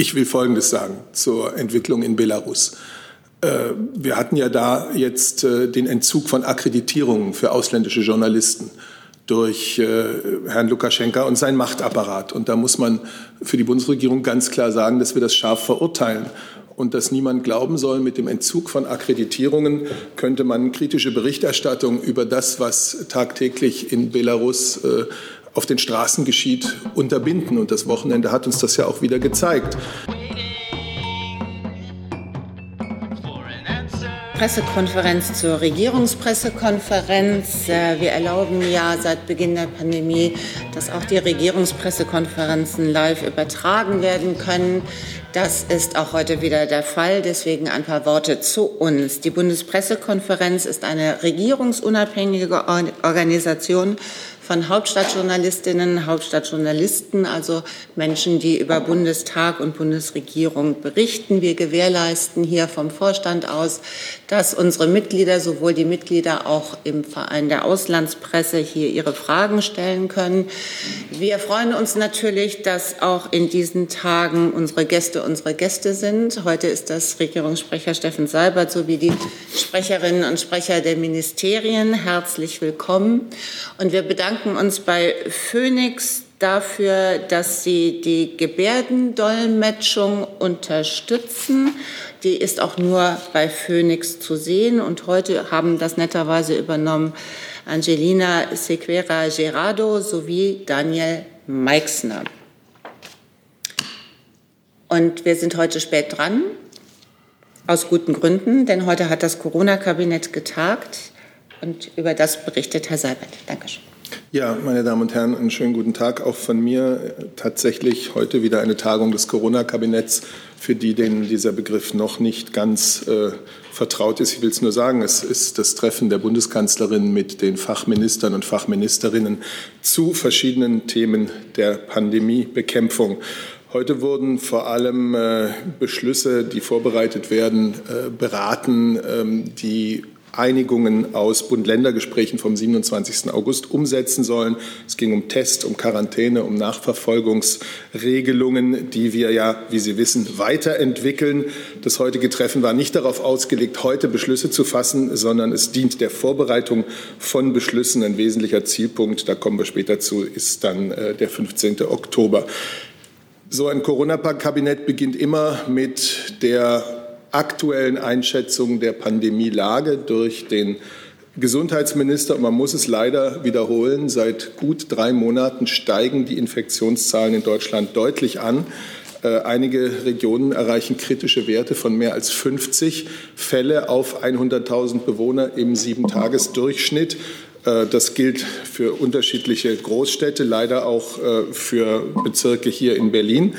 Ich will Folgendes sagen zur Entwicklung in Belarus. Äh, wir hatten ja da jetzt äh, den Entzug von Akkreditierungen für ausländische Journalisten durch äh, Herrn Lukaschenka und sein Machtapparat. Und da muss man für die Bundesregierung ganz klar sagen, dass wir das scharf verurteilen und dass niemand glauben soll, mit dem Entzug von Akkreditierungen könnte man kritische Berichterstattung über das, was tagtäglich in Belarus auf den Straßen geschieht, unterbinden. Und das Wochenende hat uns das ja auch wieder gezeigt. Pressekonferenz zur Regierungspressekonferenz. Äh, wir erlauben ja seit Beginn der Pandemie, dass auch die Regierungspressekonferenzen live übertragen werden können. Das ist auch heute wieder der Fall. Deswegen ein paar Worte zu uns. Die Bundespressekonferenz ist eine regierungsunabhängige Organisation von Hauptstadtjournalistinnen, Hauptstadtjournalisten, also Menschen, die über Bundestag und Bundesregierung berichten. Wir gewährleisten hier vom Vorstand aus, dass unsere Mitglieder, sowohl die Mitglieder auch im Verein der Auslandspresse, hier ihre Fragen stellen können. Wir freuen uns natürlich, dass auch in diesen Tagen unsere Gäste unsere Gäste sind. Heute ist das Regierungssprecher Steffen Seibert sowie die Sprecherinnen und Sprecher der Ministerien. Herzlich willkommen. Und wir bedanken bedanken uns bei Phoenix dafür, dass sie die Gebärdendolmetschung unterstützen. Die ist auch nur bei Phoenix zu sehen. Und heute haben das netterweise übernommen Angelina Sequera Gerardo sowie Daniel Meixner. Und wir sind heute spät dran, aus guten Gründen, denn heute hat das Corona-Kabinett getagt. Und über das berichtet Herr Seibert. Dankeschön. Ja, meine Damen und Herren, einen schönen guten Tag auch von mir. Tatsächlich heute wieder eine Tagung des Corona-Kabinetts, für die, denen dieser Begriff noch nicht ganz äh, vertraut ist. Ich will es nur sagen, es ist das Treffen der Bundeskanzlerin mit den Fachministern und Fachministerinnen zu verschiedenen Themen der Pandemiebekämpfung. Heute wurden vor allem äh, Beschlüsse, die vorbereitet werden, äh, beraten, ähm, die Einigungen aus Bund-Länder-Gesprächen vom 27. August umsetzen sollen. Es ging um Test, um Quarantäne, um Nachverfolgungsregelungen, die wir ja, wie Sie wissen, weiterentwickeln. Das heutige Treffen war nicht darauf ausgelegt, heute Beschlüsse zu fassen, sondern es dient der Vorbereitung von Beschlüssen. Ein wesentlicher Zielpunkt, da kommen wir später zu, ist dann äh, der 15. Oktober. So ein Corona-Kabinett beginnt immer mit der aktuellen Einschätzung der Pandemielage durch den Gesundheitsminister. Und man muss es leider wiederholen, seit gut drei Monaten steigen die Infektionszahlen in Deutschland deutlich an. Äh, einige Regionen erreichen kritische Werte von mehr als 50 Fälle auf 100.000 Bewohner im Sieben-Tages-Durchschnitt. Äh, das gilt für unterschiedliche Großstädte, leider auch äh, für Bezirke hier in Berlin.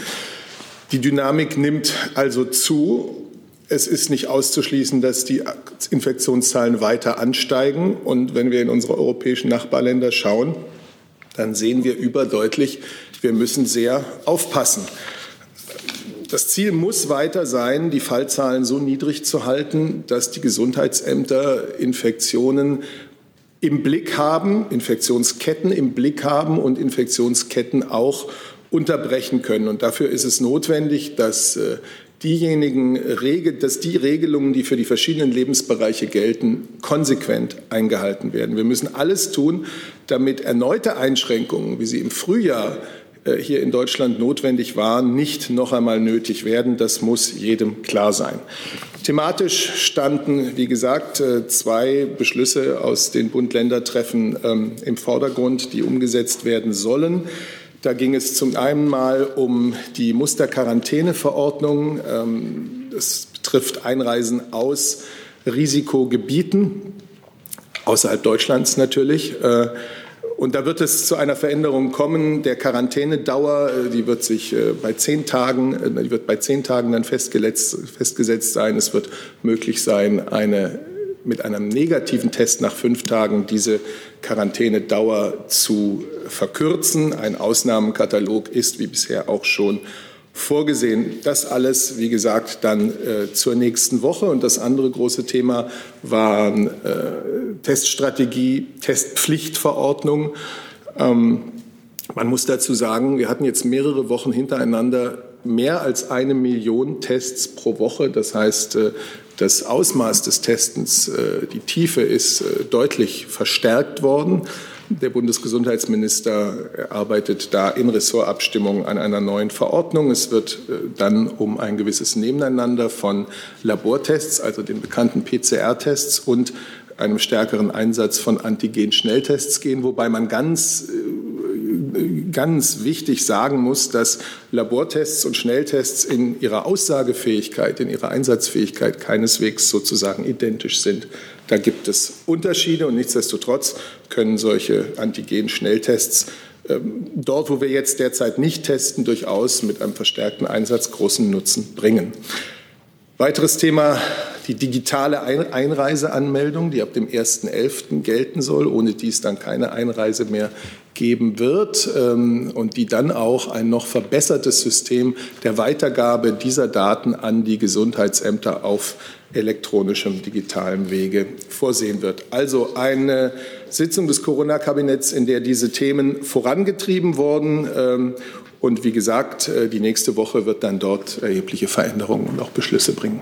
Die Dynamik nimmt also zu es ist nicht auszuschließen, dass die Infektionszahlen weiter ansteigen. Und wenn wir in unsere europäischen Nachbarländer schauen, dann sehen wir überdeutlich, wir müssen sehr aufpassen. Das Ziel muss weiter sein, die Fallzahlen so niedrig zu halten, dass die Gesundheitsämter Infektionen im Blick haben, Infektionsketten im Blick haben und Infektionsketten auch unterbrechen können. Und dafür ist es notwendig, dass äh, diejenigen dass die Regelungen, die für die verschiedenen Lebensbereiche gelten, konsequent eingehalten werden. Wir müssen alles tun, damit erneute Einschränkungen, wie sie im Frühjahr äh, hier in Deutschland notwendig waren, nicht noch einmal nötig werden. Das muss jedem klar sein. Thematisch standen, wie gesagt, äh, zwei Beschlüsse aus den Bund-Länder-Treffen ähm, im Vordergrund, die umgesetzt werden sollen. Da ging es zum einen mal um die Musterquarantäneverordnung. Ähm, das betrifft Einreisen aus Risikogebieten, außerhalb Deutschlands natürlich. Äh, und da wird es zu einer Veränderung kommen der Quarantänedauer. Äh, die wird sich äh, bei zehn Tagen, die wird bei zehn Tagen dann festgesetzt, festgesetzt sein. Es wird möglich sein, eine mit einem negativen Test nach fünf Tagen diese Quarantänedauer zu verkürzen. Ein Ausnahmenkatalog ist wie bisher auch schon vorgesehen. Das alles, wie gesagt, dann äh, zur nächsten Woche. Und das andere große Thema waren äh, Teststrategie, Testpflichtverordnung. Ähm, man muss dazu sagen, wir hatten jetzt mehrere Wochen hintereinander mehr als eine Million Tests pro Woche. Das heißt, äh, das Ausmaß des Testens, äh, die Tiefe ist äh, deutlich verstärkt worden. Der Bundesgesundheitsminister arbeitet da in Ressortabstimmung an einer neuen Verordnung. Es wird dann um ein gewisses Nebeneinander von Labortests, also den bekannten PCR-Tests und einem stärkeren Einsatz von Antigen-Schnelltests gehen, wobei man ganz ganz wichtig sagen muss, dass Labortests und Schnelltests in ihrer Aussagefähigkeit, in ihrer Einsatzfähigkeit keineswegs sozusagen identisch sind. Da gibt es Unterschiede und nichtsdestotrotz können solche Antigen-Schnelltests ähm, dort, wo wir jetzt derzeit nicht testen, durchaus mit einem verstärkten Einsatz großen Nutzen bringen. Weiteres Thema, die digitale Einreiseanmeldung, die ab dem 1.11. gelten soll, ohne die es dann keine Einreise mehr geben wird ähm, und die dann auch ein noch verbessertes System der Weitergabe dieser Daten an die Gesundheitsämter auf elektronischem digitalem Wege vorsehen wird. Also eine Sitzung des Corona-Kabinetts, in der diese Themen vorangetrieben wurden. Ähm, und wie gesagt, äh, die nächste Woche wird dann dort erhebliche Veränderungen und auch Beschlüsse bringen.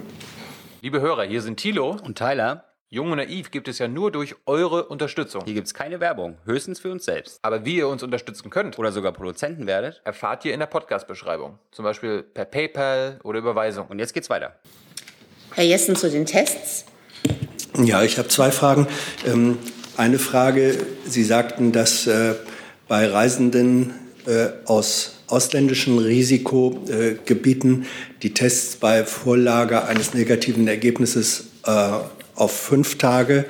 Liebe Hörer, hier sind Thilo und Tyler. Jung und Naiv gibt es ja nur durch eure Unterstützung. Hier gibt es keine Werbung, höchstens für uns selbst. Aber wie ihr uns unterstützen könnt oder sogar Produzenten werdet, erfahrt ihr in der Podcast-Beschreibung. Zum Beispiel per PayPal oder Überweisung. Und jetzt geht's weiter. Herr Jessen zu den Tests. Ja, ich habe zwei Fragen. Ähm, eine Frage, Sie sagten, dass äh, bei Reisenden äh, aus ausländischen Risikogebieten die Tests bei Vorlage eines negativen Ergebnisses äh, auf fünf Tage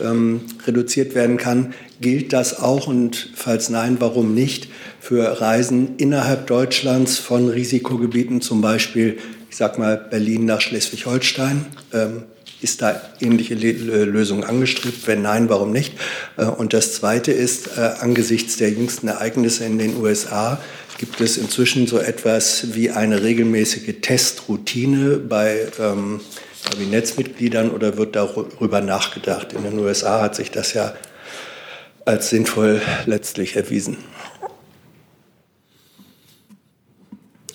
ähm, reduziert werden kann. Gilt das auch und falls nein, warum nicht für Reisen innerhalb Deutschlands von Risikogebieten, zum Beispiel, ich sag mal, Berlin nach Schleswig-Holstein? Ähm, ist da ähnliche Lösungen angestrebt? Wenn nein, warum nicht? Äh, und das Zweite ist, äh, angesichts der jüngsten Ereignisse in den USA gibt es inzwischen so etwas wie eine regelmäßige Testroutine bei ähm, Kabinettsmitgliedern oder wird darüber nachgedacht? In den USA hat sich das ja als sinnvoll letztlich erwiesen.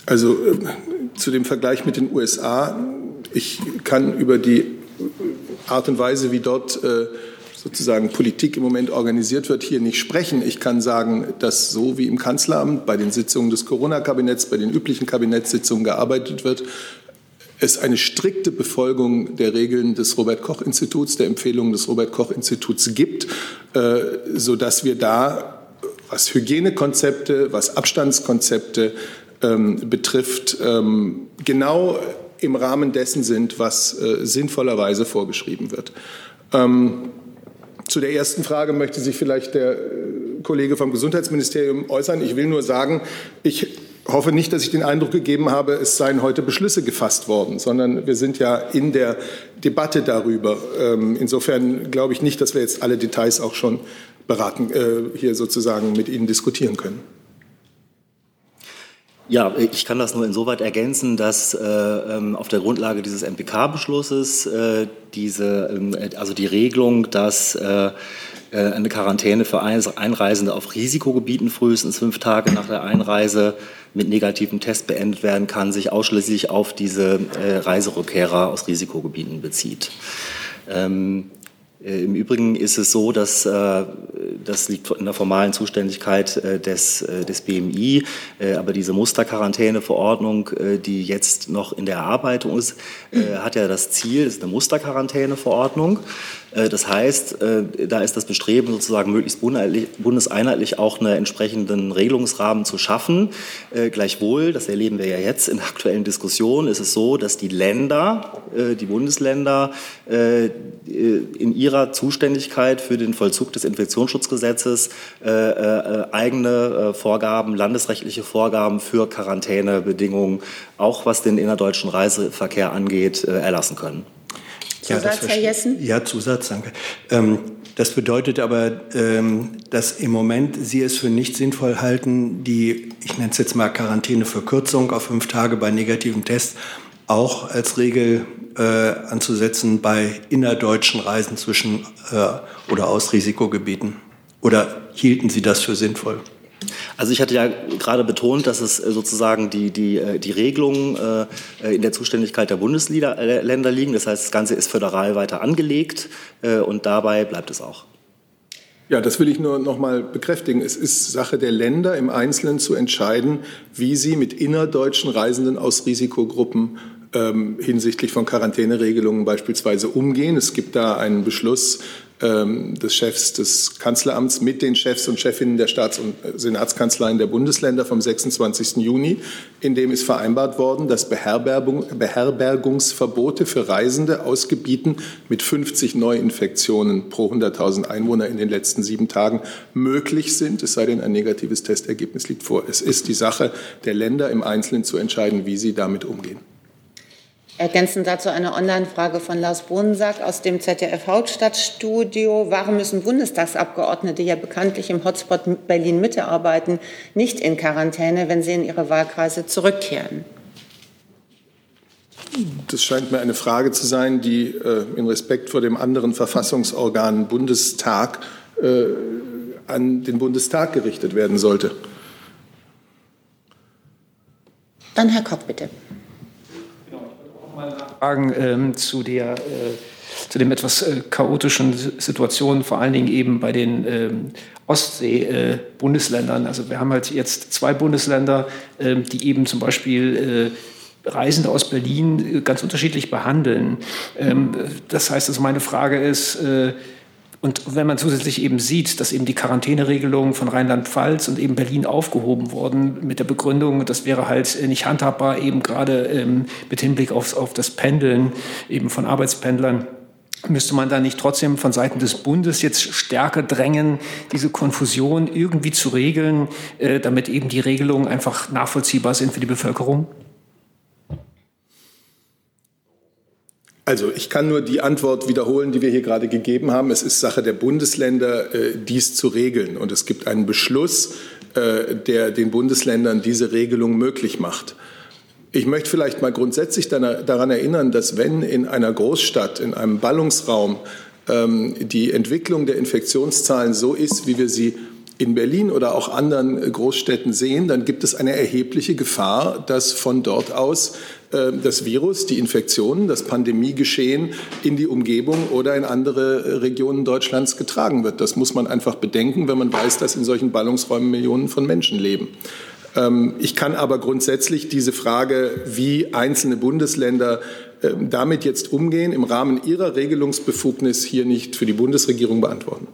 Also äh, zu dem Vergleich mit den USA, ich kann über die Art und Weise, wie dort äh, sozusagen Politik im Moment organisiert wird, hier nicht sprechen. Ich kann sagen, dass so wie im Kanzleramt bei den Sitzungen des Corona-Kabinetts, bei den üblichen Kabinettssitzungen gearbeitet wird, es eine strikte Befolgung der Regeln des Robert Koch Instituts, der Empfehlungen des Robert Koch Instituts gibt, äh, so wir da, was Hygienekonzepte, was Abstandskonzepte ähm, betrifft, ähm, genau im Rahmen dessen sind, was äh, sinnvollerweise vorgeschrieben wird. Ähm, zu der ersten Frage möchte sich vielleicht der äh, Kollege vom Gesundheitsministerium äußern. Ich will nur sagen, ich hoffe nicht, dass ich den Eindruck gegeben habe, es seien heute Beschlüsse gefasst worden, sondern wir sind ja in der Debatte darüber. Ähm, insofern glaube ich nicht, dass wir jetzt alle Details auch schon beraten, äh, hier sozusagen mit Ihnen diskutieren können. Ja, ich kann das nur insoweit ergänzen, dass äh, ähm, auf der Grundlage dieses MPK-Beschlusses äh, diese, äh, also die Regelung, dass äh, äh, eine Quarantäne für Einreisende auf Risikogebieten frühestens fünf Tage nach der Einreise mit negativem Test beendet werden kann, sich ausschließlich auf diese äh, Reiserückkehrer aus Risikogebieten bezieht. Ähm, äh, Im Übrigen ist es so, dass äh, das liegt in der formalen Zuständigkeit äh, des, des BMI, aber diese Musterquarantäneverordnung, die jetzt noch in der Erarbeitung ist, hat ja das Ziel, ist eine Musterquarantäneverordnung. Äh, das heißt, äh, da ist das Bestreben sozusagen möglichst bundeseinheitlich auch einen entsprechenden Regelungsrahmen zu schaffen. Äh, gleichwohl, das erleben wir ja jetzt in der aktuellen Diskussion, ist es so, dass die Länder, die Bundesländer in ihrer Zuständigkeit für den Vollzug des Infektionsschutzgesetzes eigene Vorgaben, landesrechtliche Vorgaben für Quarantänebedingungen, auch was den innerdeutschen Reiseverkehr angeht, erlassen können. Zusatz, ja, Herr Jessen? Ja, Zusatz, danke. Ähm, das bedeutet aber, ähm, dass im Moment Sie es für nicht sinnvoll halten, die, ich nenne es jetzt mal Quarantäneverkürzung auf fünf Tage bei negativem Test auch als Regel äh, anzusetzen bei innerdeutschen Reisen zwischen äh, oder aus Risikogebieten. Oder hielten Sie das für sinnvoll? Also ich hatte ja gerade betont, dass es äh, sozusagen die, die, äh, die Regelungen äh, in der Zuständigkeit der Bundesländer liegen. Das heißt, das Ganze ist föderal weiter angelegt und dabei bleibt es auch. Ja, das will ich nur noch mal bekräftigen. Es ist Sache der Länder im Einzelnen zu entscheiden, wie sie mit innerdeutschen Reisenden aus Risikogruppen ähm, hinsichtlich von Quarantäneregelungen beispielsweise umgehen. Es gibt da einen Beschluss des Chefs des Kanzleramts mit den Chefs und Chefinnen der Staats- und äh, Senatskanzleien der Bundesländer vom 26. Juni, in dem ist vereinbart worden, dass Beherbergung, Beherbergungsverbote für Reisende aus Gebieten mit 50 Neuinfektionen pro 100.000 Einwohner in den letzten sieben Tagen möglich sind, es sei denn, ein negatives Testergebnis liegt vor. Es ist die Sache der Länder im Einzelnen zu entscheiden, wie sie damit umgehen. Ergänzend dazu eine Online-Frage von Lars Bohnensack aus dem ZDF Hauptstadtstudio. Warum müssen Bundestagsabgeordnete, die ja bekanntlich im Hotspot Berlin Mitte arbeiten, nicht in Quarantäne, wenn sie in ihre Wahlkreise zurückkehren? Das scheint mir eine Frage zu sein, die äh, in Respekt vor dem anderen Verfassungsorgan Bundestag äh, an den Bundestag gerichtet werden sollte. Dann Herr Koch, bitte. Fragen ähm, zu der äh, zu dem etwas äh, chaotischen Situation, vor allen Dingen eben bei den ähm, Ostsee-Bundesländern. Äh, also wir haben halt jetzt zwei Bundesländer, ähm, die eben zum Beispiel äh, Reisende aus Berlin äh, ganz unterschiedlich behandeln. Ähm, das heißt, also meine Frage ist, äh, und wenn man zusätzlich eben sieht, dass eben die Quarantäneregelungen von Rheinland-Pfalz und eben Berlin aufgehoben wurden mit der Begründung, das wäre halt nicht handhabbar, eben gerade ähm, mit Hinblick auf, auf das Pendeln eben von Arbeitspendlern. Müsste man da nicht trotzdem von Seiten des Bundes jetzt stärker drängen, diese Konfusion irgendwie zu regeln, äh, damit eben die Regelungen einfach nachvollziehbar sind für die Bevölkerung? Also ich kann nur die Antwort wiederholen, die wir hier gerade gegeben haben. Es ist Sache der Bundesländer, äh, dies zu regeln. Und es gibt einen Beschluss, äh, der den Bundesländern diese Regelung möglich macht. Ich möchte vielleicht mal grundsätzlich daran erinnern, dass wenn in einer Großstadt, in einem Ballungsraum ähm, die Entwicklung der Infektionszahlen so ist, wie wir sie in Berlin oder auch anderen Großstädten sehen, dann gibt es eine erhebliche Gefahr, dass von dort aus äh, das Virus, die Infektionen, das Pandemiegeschehen in die Umgebung oder in andere Regionen Deutschlands getragen wird. Das muss man einfach bedenken, wenn man weiß, dass in solchen Ballungsräumen Millionen von Menschen leben. Ähm, ich kann aber grundsätzlich diese Frage, wie einzelne Bundesländer ähm, damit jetzt umgehen, im Rahmen ihrer Regelungsbefugnis hier nicht für die Bundesregierung beantworten.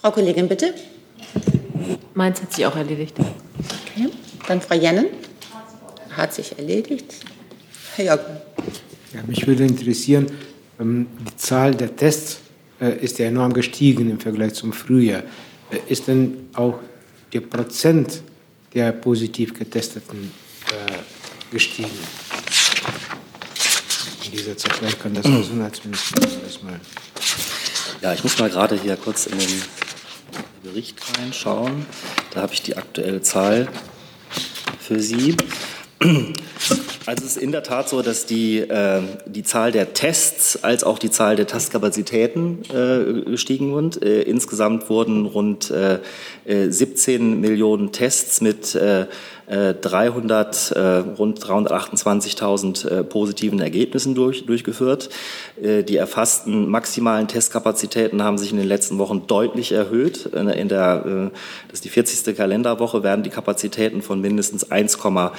Frau Kollegin, bitte. Meins hat sich auch erledigt. Okay. Dann Frau Jennen. Hat sich erledigt. Herr Jörg. Ja, mich würde interessieren, ähm, die Zahl der Tests äh, ist ja enorm gestiegen im Vergleich zum Frühjahr. Äh, ist denn auch der Prozent der positiv Getesteten äh, gestiegen? In dieser Zeit, vielleicht kann das Gesundheitsminister das mal. Ja, ich muss mal gerade hier kurz in den Bericht reinschauen. Da habe ich die aktuelle Zahl für Sie. Also es ist in der Tat so, dass die, äh, die Zahl der Tests als auch die Zahl der Testkapazitäten äh, gestiegen sind. Äh, insgesamt wurden rund 17 äh, Millionen Tests mit 300, äh, äh, rund 328.000 positiven Ergebnissen durch, durchgeführt. die erfassten maximalen Testkapazitäten haben sich in den letzten Wochen deutlich erhöht. In der, das ist die 40. Kalenderwoche, werden die Kapazitäten von mindestens 1,5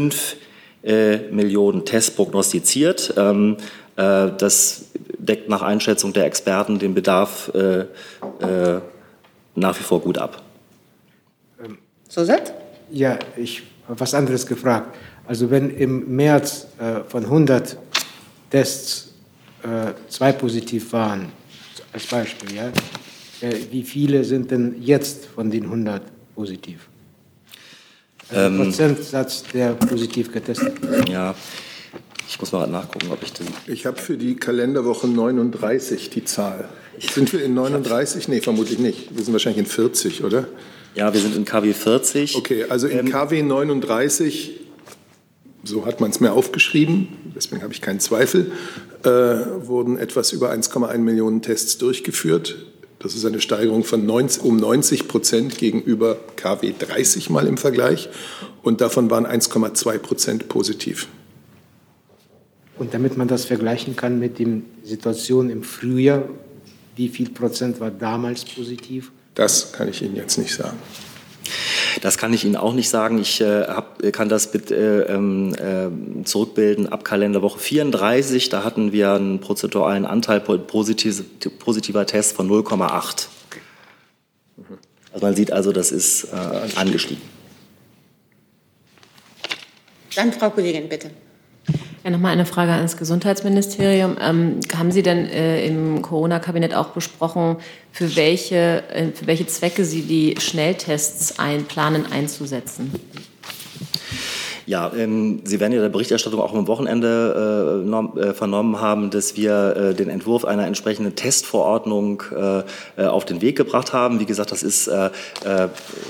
äh, Millionen Tests prognostiziert. Ähm, äh, das deckt nach Einschätzung der Experten den Bedarf äh, nach wie vor gut ab. Zusatz? Ja, ich habe was anderes gefragt. Also wenn im März äh, von 100 Tests äh, zwei positiv waren, als Beispiel, ja, äh, wie viele sind denn jetzt von den 100 positiv? Also ähm, Prozentsatz der positiv getesteten. Ja, ich muss mal nachgucken, ob ich den. Ich habe für die Kalenderwoche 39 die Zahl. Sind wir in 39? Nee, vermutlich nicht. Wir sind wahrscheinlich in 40, oder? Ja, wir sind in KW 40. Okay, also in ähm, KW 39, so hat man es mir aufgeschrieben, deswegen habe ich keinen Zweifel, äh, wurden etwas über 1,1 Millionen Tests durchgeführt. Das ist eine Steigerung von 90, um 90 Prozent gegenüber KW 30 mal im Vergleich. Und davon waren 1,2 Prozent positiv. Und damit man das vergleichen kann mit der Situation im Frühjahr, wie viel Prozent war damals positiv? Das kann ich Ihnen jetzt nicht sagen. Das kann ich Ihnen auch nicht sagen. Ich äh, hab, kann das mit, äh, äh, zurückbilden ab Kalenderwoche 34. Da hatten wir einen prozentualen Anteil positiv, positiver Tests von 0,8. Also man sieht also, das ist äh, angestiegen. Dann Frau Kollegin, bitte. Ja, nochmal eine Frage ans Gesundheitsministerium. Ähm, haben Sie denn äh, im Corona-Kabinett auch besprochen, für welche, äh, für welche Zwecke Sie die Schnelltests einplanen einzusetzen? Ja, ähm, Sie werden ja der Berichterstattung auch am Wochenende äh, norm, äh, vernommen haben, dass wir äh, den Entwurf einer entsprechenden Testverordnung äh, äh, auf den Weg gebracht haben. Wie gesagt, das ist, äh,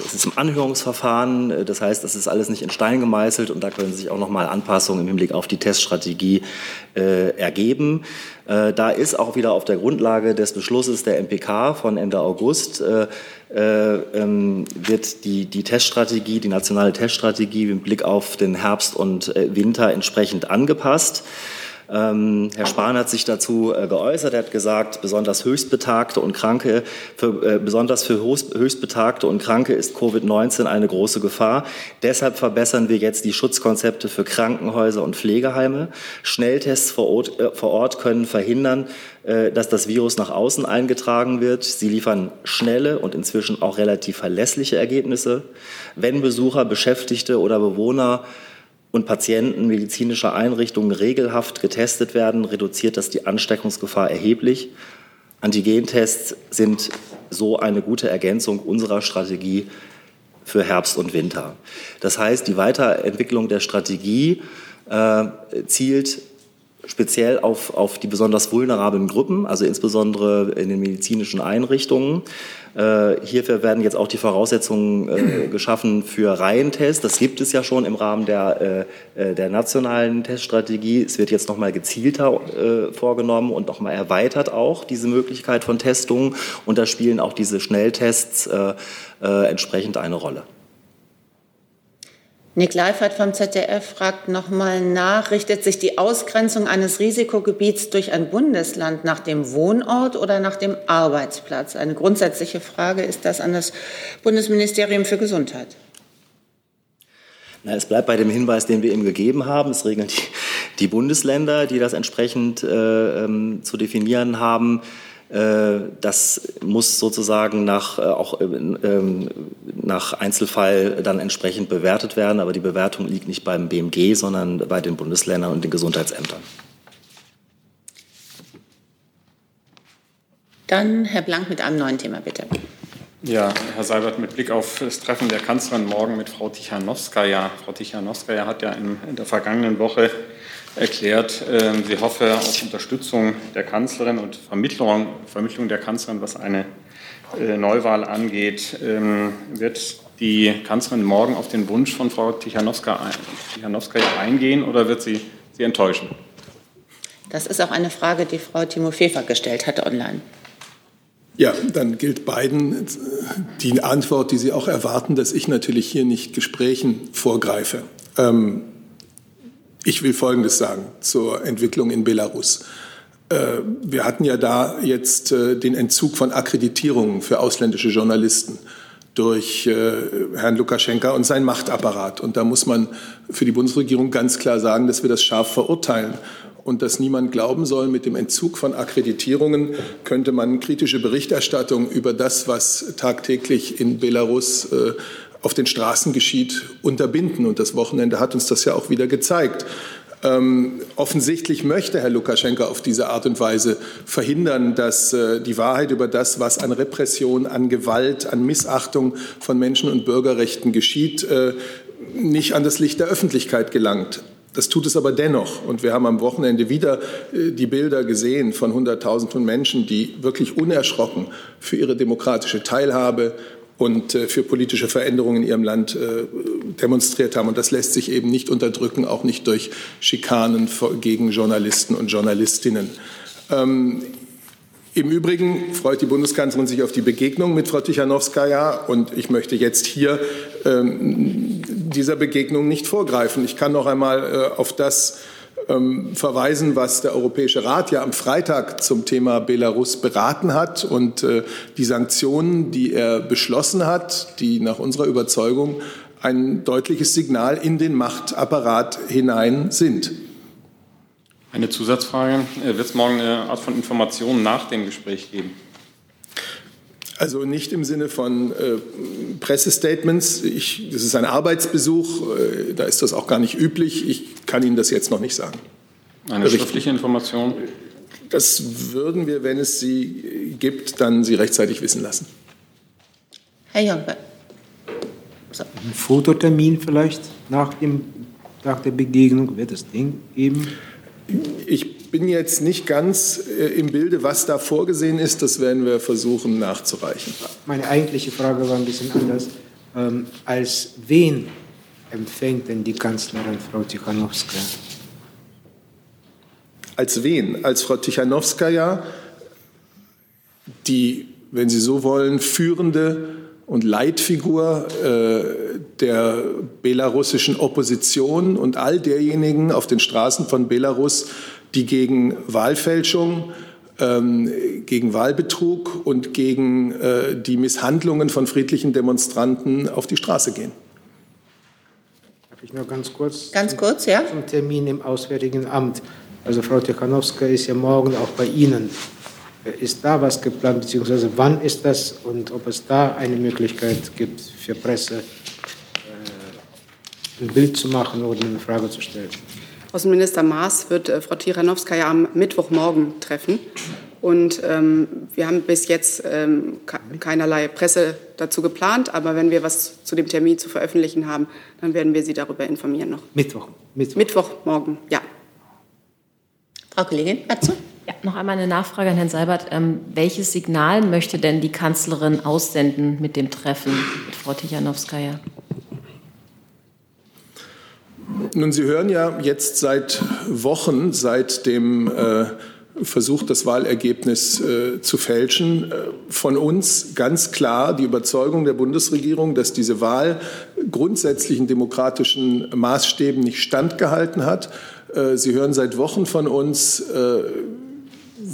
es ist im Anhörungsverfahren. Das heißt, das ist alles nicht in Stein gemeißelt und da können sich auch noch mal Anpassungen im Hinblick auf die Teststrategie ergeben. Da ist auch wieder auf der Grundlage des Beschlusses der MPK von Ende August äh, ähm, wird die, die Teststrategie, die nationale Teststrategie mit Blick auf den Herbst und äh, Winter entsprechend angepasst. Ähm, Herr Spahn hat sich dazu äh, geäußert. Er hat gesagt, besonders Höchstbetagte und Kranke, für, äh, besonders für Höchstbetagte und Kranke ist Covid-19 eine große Gefahr. Deshalb verbessern wir jetzt die Schutzkonzepte für Krankenhäuser und Pflegeheime. Schnelltests vor Ort, äh, vor Ort können verhindern, äh, dass das Virus nach außen eingetragen wird. Sie liefern schnelle und inzwischen auch relativ verlässliche Ergebnisse. Wenn Besucher, Beschäftigte oder Bewohner und Patienten medizinischer Einrichtungen regelhaft getestet werden, reduziert das die Ansteckungsgefahr erheblich. Antigentests sind so eine gute Ergänzung unserer Strategie für Herbst und Winter. Das heißt, die Weiterentwicklung der Strategie äh, zielt speziell auf, auf die besonders vulnerablen Gruppen, also insbesondere in den medizinischen Einrichtungen. Äh, hierfür werden jetzt auch die Voraussetzungen äh, geschaffen für Reihentests. Das gibt es ja schon im Rahmen der, äh, äh der nationalen Teststrategie. Es wird jetzt noch mal gezielter äh, vorgenommen und noch mal erweitert auch diese Möglichkeit von Testungen. Und da spielen auch diese Schnelltests äh, entsprechend eine Rolle. Nick Leifert vom ZDF fragt nochmal nach, richtet sich die Ausgrenzung eines Risikogebiets durch ein Bundesland nach dem Wohnort oder nach dem Arbeitsplatz? Eine grundsätzliche Frage ist das an das Bundesministerium für Gesundheit. Na, es bleibt bei dem Hinweis, den wir eben gegeben haben. Es regeln die, die Bundesländer, die das entsprechend äh, ähm, zu definieren haben. Äh, das muss sozusagen nach, äh, auch äh, ähm, nach Einzelfall dann entsprechend bewertet werden. Aber die Bewertung liegt nicht beim BMG, sondern bei den Bundesländern und den Gesundheitsämtern. Dann Herr Blank mit einem neuen Thema, bitte. Ja, Herr Seibert, mit Blick auf das Treffen der Kanzlerin morgen mit Frau Tichanowskaja. Frau Tichanowskaja hat ja in, in der vergangenen Woche erklärt, ähm, sie hoffe auf Unterstützung der Kanzlerin und Vermittlung, Vermittlung der Kanzlerin, was eine äh, Neuwahl angeht. Ähm, wird die Kanzlerin morgen auf den Wunsch von Frau Tichanowska eingehen oder wird sie sie enttäuschen? Das ist auch eine Frage, die Frau Timo Fefer gestellt hat online. Ja, dann gilt beiden die Antwort, die Sie auch erwarten, dass ich natürlich hier nicht Gesprächen vorgreife. Ähm, ich will Folgendes sagen zur Entwicklung in Belarus. Äh, wir hatten ja da jetzt äh, den Entzug von Akkreditierungen für ausländische Journalisten durch äh, Herrn Lukaschenka und sein Machtapparat. Und da muss man für die Bundesregierung ganz klar sagen, dass wir das scharf verurteilen und dass niemand glauben soll, mit dem Entzug von Akkreditierungen könnte man kritische Berichterstattung über das, was tagtäglich in Belarus auf den Straßen geschieht, unterbinden. Und das Wochenende hat uns das ja auch wieder gezeigt. Ähm, offensichtlich möchte Herr Lukaschenka auf diese Art und Weise verhindern, dass äh, die Wahrheit über das, was an Repression, an Gewalt, an Missachtung von Menschen- und Bürgerrechten geschieht, äh, nicht an das Licht der Öffentlichkeit gelangt. Das tut es aber dennoch. Und wir haben am Wochenende wieder äh, die Bilder gesehen von Hunderttausenden von Menschen, die wirklich unerschrocken für ihre demokratische Teilhabe und äh, für politische Veränderungen in ihrem Land äh, demonstriert haben. Und das lässt sich eben nicht unterdrücken, auch nicht durch Schikanen gegen Journalisten und Journalistinnen. Ähm, Im Übrigen freut die Bundeskanzlerin sich auf die Begegnung mit Frau Tichanowskaja und ich möchte jetzt hier ähm, dieser Begegnung nicht vorgreifen. Ich kann noch einmal äh, auf das ähm, verweisen, was der Europäische Rat ja am Freitag zum Thema Belarus beraten hat und äh, die Sanktionen, die er beschlossen hat, die nach unserer Überzeugung ein deutliches Signal in den Machtapparat hinein sind. Eine Zusatzfrage. Äh, wird es morgen eine Art von Information nach dem Gespräch geben? Also nicht im Sinne von äh, Pressestatements. Ich, das ist ein Arbeitsbesuch, äh, da ist das auch gar nicht üblich. Ich kann Ihnen das jetzt noch nicht sagen. Eine Berichten. schriftliche Information? Das würden wir, wenn es sie gibt, dann Sie rechtzeitig wissen lassen. Herr Jongberg. So. Ein Fototermin vielleicht nach, dem, nach der Begegnung wird es den geben? Ich bin jetzt nicht ganz äh, im Bilde, was da vorgesehen ist. Das werden wir versuchen nachzureichen. Meine eigentliche Frage war ein bisschen anders. Ähm, als wen empfängt denn die Kanzlerin Frau Tichanowskaja? Als wen? Als Frau Tichanowskaja, die, wenn Sie so wollen, führende und Leitfigur äh, der belarussischen Opposition und all derjenigen auf den Straßen von Belarus, die gegen Wahlfälschung, ähm, gegen Wahlbetrug und gegen äh, die Misshandlungen von friedlichen Demonstranten auf die Straße gehen. Darf ich nur ganz kurz? Ganz kurz, ja. Zum Termin im Auswärtigen Amt. Also Frau Tikhanowska ist ja morgen auch bei Ihnen. Ist da was geplant, beziehungsweise wann ist das und ob es da eine Möglichkeit gibt für Presse, äh, ein Bild zu machen oder eine Frage zu stellen? Außenminister Maas wird äh, Frau Tiranowskaja am Mittwochmorgen treffen. Und ähm, wir haben bis jetzt ähm, keinerlei Presse dazu geplant. Aber wenn wir was zu dem Termin zu veröffentlichen haben, dann werden wir Sie darüber informieren noch. Mittwoch. Mittwoch. Mittwochmorgen, ja. Frau Kollegin dazu? Ja, noch einmal eine Nachfrage an Herrn Seibert. Ähm, welches Signal möchte denn die Kanzlerin aussenden mit dem Treffen mit Frau Tichanowskaja? Nun, Sie hören ja jetzt seit Wochen, seit dem äh, Versuch, das Wahlergebnis äh, zu fälschen, äh, von uns ganz klar die Überzeugung der Bundesregierung, dass diese Wahl grundsätzlichen demokratischen Maßstäben nicht standgehalten hat. Äh, Sie hören seit Wochen von uns, äh,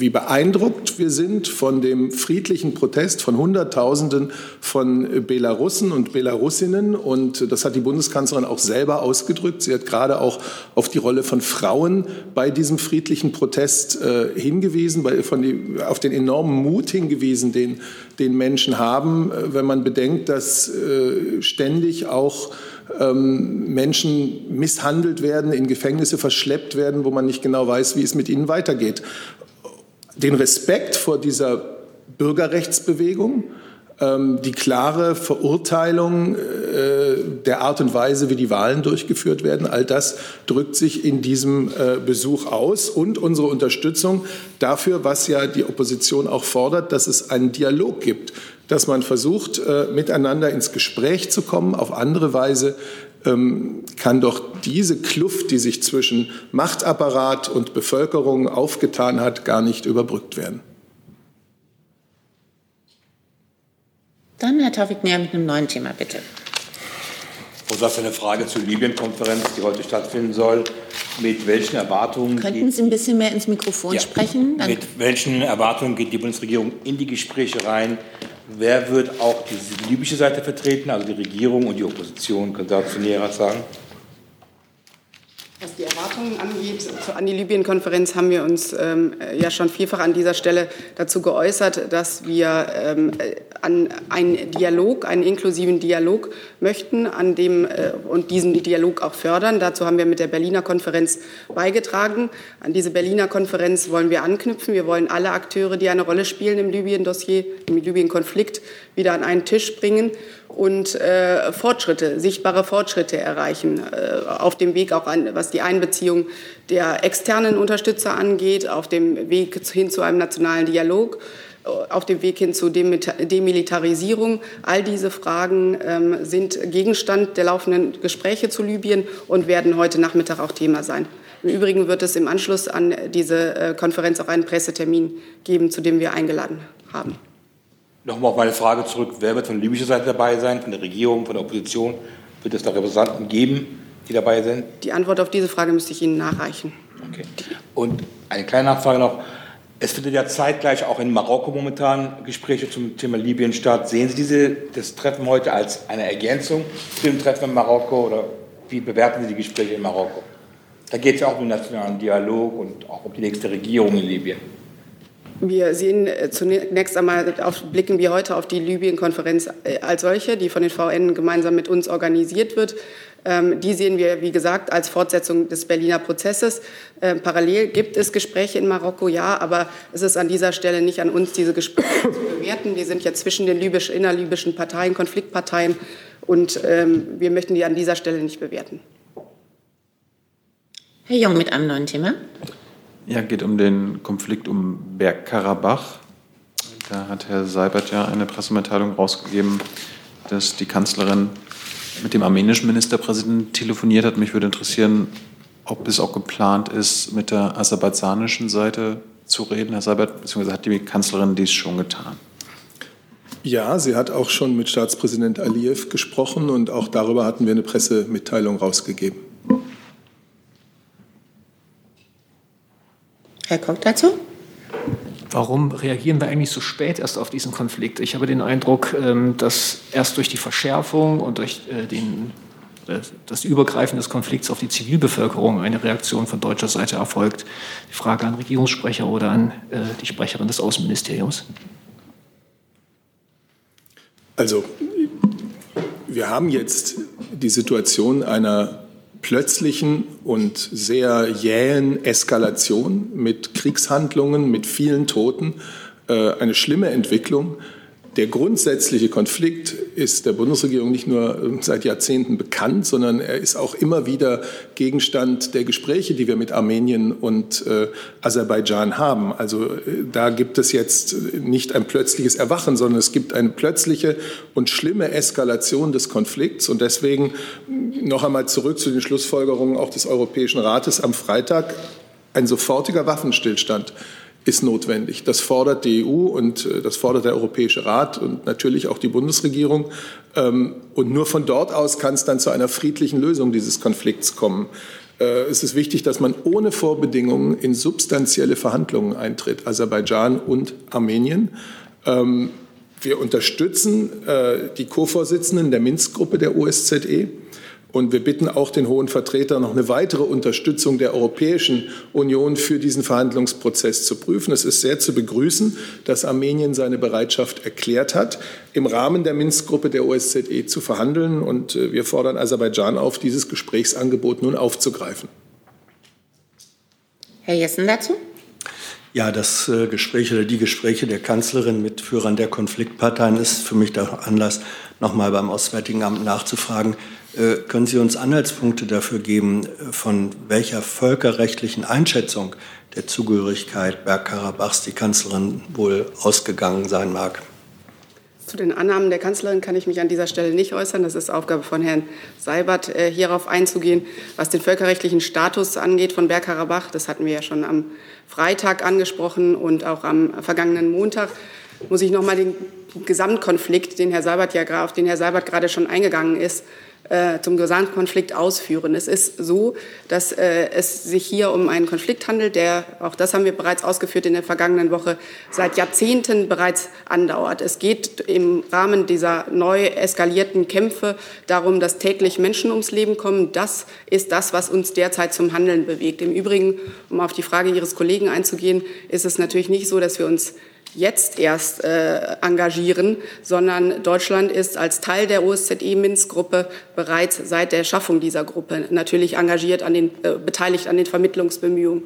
wie beeindruckt wir sind von dem friedlichen Protest von Hunderttausenden von Belarussen und Belarusinnen. Und das hat die Bundeskanzlerin auch selber ausgedrückt. Sie hat gerade auch auf die Rolle von Frauen bei diesem friedlichen Protest äh, hingewiesen, bei, von die, auf den enormen Mut hingewiesen, den, den Menschen haben, äh, wenn man bedenkt, dass äh, ständig auch ähm, Menschen misshandelt werden, in Gefängnisse verschleppt werden, wo man nicht genau weiß, wie es mit ihnen weitergeht den Respekt vor dieser Bürgerrechtsbewegung, ähm, die klare Verurteilung äh, der Art und Weise, wie die Wahlen durchgeführt werden. All das drückt sich in diesem äh, Besuch aus und unsere Unterstützung dafür, was ja die Opposition auch fordert, dass es einen Dialog gibt, dass man versucht, äh, miteinander ins Gespräch zu kommen, auf andere Weise kann doch diese Kluft, die sich zwischen Machtapparat und Bevölkerung aufgetan hat, gar nicht überbrückt werden. Dann Herr Taufik Näher mit einem neuen Thema, bitte. Und was für eine Frage zur Libyen-Konferenz, die heute stattfinden soll. Mit welchen Erwartungen. Könnten Sie ein bisschen mehr ins Mikrofon ja. sprechen? Dann mit welchen Erwartungen geht die Bundesregierung in die Gespräche rein? Wer wird auch die libysche Seite vertreten, also die Regierung und die Opposition? Sie dazu näher sagen? Was die Erwartungen angeht an die Libyen-Konferenz, haben wir uns ähm, ja schon vielfach an dieser Stelle dazu geäußert, dass wir ähm, an einen Dialog, einen inklusiven Dialog möchten, an dem äh, und diesen Dialog auch fördern. Dazu haben wir mit der Berliner Konferenz beigetragen. An diese Berliner Konferenz wollen wir anknüpfen. Wir wollen alle Akteure, die eine Rolle spielen im Libyen-Dossier, im Libyen-Konflikt, wieder an einen Tisch bringen und äh, Fortschritte, sichtbare Fortschritte erreichen, äh, auf dem Weg auch an, was die Einbeziehung der externen Unterstützer angeht, auf dem Weg hin zu einem nationalen Dialog. auf dem Weg hin zur Demilitarisierung. All diese Fragen ähm, sind Gegenstand der laufenden Gespräche zu Libyen und werden heute Nachmittag auch Thema sein. Im Übrigen wird es im Anschluss an diese äh, Konferenz auch einen Pressetermin geben, zu dem wir eingeladen haben. Nochmal auf meine Frage zurück. Wer wird von libyscher Seite dabei sein, von der Regierung, von der Opposition? Wird es da Repräsentanten geben, die dabei sind? Die Antwort auf diese Frage müsste ich Ihnen nachreichen. Okay. Und eine kleine Nachfrage noch. Es findet ja zeitgleich auch in Marokko momentan Gespräche zum Thema Libyen statt. Sehen Sie diese, das Treffen heute als eine Ergänzung zu dem Treffen in Marokko oder wie bewerten Sie die Gespräche in Marokko? Da geht es ja auch um den nationalen Dialog und auch um die nächste Regierung in Libyen. Wir sehen äh, zunächst einmal, auf, blicken wir heute auf die Libyen-Konferenz äh, als solche, die von den VN gemeinsam mit uns organisiert wird. Ähm, die sehen wir, wie gesagt, als Fortsetzung des Berliner Prozesses. Ähm, parallel gibt es Gespräche in Marokko, ja, aber es ist an dieser Stelle nicht an uns, diese Gespräche zu bewerten. Die sind ja zwischen den libysch, innerlibyschen Parteien, Konfliktparteien und ähm, wir möchten die an dieser Stelle nicht bewerten. Herr Jung mit einem neuen Thema. Ja, geht um den Konflikt um Bergkarabach. Da hat Herr Seibert ja eine Pressemitteilung rausgegeben, dass die Kanzlerin mit dem armenischen Ministerpräsidenten telefoniert hat. Mich würde interessieren, ob es auch geplant ist, mit der aserbaidschanischen Seite zu reden, Herr Seibert, beziehungsweise hat die Kanzlerin dies schon getan? Ja, sie hat auch schon mit Staatspräsident Aliyev gesprochen und auch darüber hatten wir eine Pressemitteilung rausgegeben. Herr Koch dazu? Warum reagieren wir eigentlich so spät erst auf diesen Konflikt? Ich habe den Eindruck, ähm, dass erst durch die Verschärfung und durch äh, den, äh, das Übergreifen des Konflikts auf die Zivilbevölkerung eine Reaktion von deutscher Seite erfolgt. Die Frage an Regierungssprecher oder an äh, die Sprecherin des Außenministeriums. Also, wir haben jetzt die Situation einer plötzlichen und sehr jähen Eskalation mit Kriegshandlungen, mit vielen Toten, äh, eine schlimme Entwicklung. Der grundsätzliche Konflikt ist der Bundesregierung nicht nur ähm, seit Jahrzehnten bekannt, sondern er ist auch immer wieder Gegenstand der Gespräche, die wir mit Armenien und äh, Aserbaidschan haben. Also äh, da gibt es jetzt nicht ein plötzliches Erwachen, sondern es gibt eine plötzliche und schlimme Eskalation des Konflikts. Und deswegen noch einmal zurück zu den Schlussfolgerungen auch des Europäischen Rates am Freitag. Ein sofortiger Waffenstillstand ist notwendig. Das fordert die EU und äh, das fordert der Europäische Rat und natürlich auch die Bundesregierung. Ähm, und nur von dort aus kann es dann zu einer friedlichen Lösung dieses Konflikts kommen. Äh, es ist wichtig, dass man ohne Vorbedingungen in substanzielle Verhandlungen eintritt, Aserbaidschan und Armenien. Ähm, wir unterstützen äh, die Co-Vorsitzenden der Minsk-Gruppe der OSZE und wir bitten auch den hohen Vertreter, noch eine weitere Unterstützung der Europäischen Union für diesen Verhandlungsprozess zu prüfen. Es ist sehr zu begrüßen, dass Armenien seine Bereitschaft erklärt hat, im Rahmen der Minsk-Gruppe der OSZE zu verhandeln. Und äh, wir fordern Aserbaidschan auf, dieses Gesprächsangebot nun aufzugreifen. Herr Jessen dazu? Ja, das äh, Gespräch oder die Gespräche der Kanzlerin mit Führern der Konfliktparteien ist für mich der Anlass, nochmal beim Auswärtigen Amt nachzufragen, können Sie uns Anhaltspunkte dafür geben, äh, von welcher völkerrechtlichen Einschätzung der Zugehörigkeit Bergkarabachs die Kanzlerin wohl ausgegangen sein mag? Zu den Annahmen der Kanzlerin kann ich mich an dieser Stelle nicht äußern. Das ist Aufgabe von Herrn Seibert, äh, hierauf einzugehen. Was den völkerrechtlichen Status angeht von Bergkarabach, das hatten wir ja schon am Freitag angesprochen und auch am vergangenen Montag, muss ich noch mal den Gesamtkonflikt, den Herr Seibert ja, auf den Herr Seibert gerade schon eingegangen ist, äh, zum Gesamtkonflikt ausführen. Es ist so, dass äh, es sich hier um einen Konflikt handelt, der, auch das haben wir bereits ausgeführt in der vergangenen Woche, seit Jahrzehnten bereits andauert. Es geht im Rahmen dieser neu eskalierten Kämpfe darum, dass täglich Menschen ums Leben kommen. Das ist das, was uns derzeit zum Handeln bewegt. Im Übrigen, um auf die Frage Ihres Kollegen einzugehen, ist es natürlich nicht so, dass wir uns jetzt erst äh, engagieren, sondern Deutschland ist als Teil der OSZE-Minsk-Gruppe bereits seit der Schaffung dieser Gruppe natürlich engagiert, an den, äh, beteiligt an den Vermittlungsbemühungen.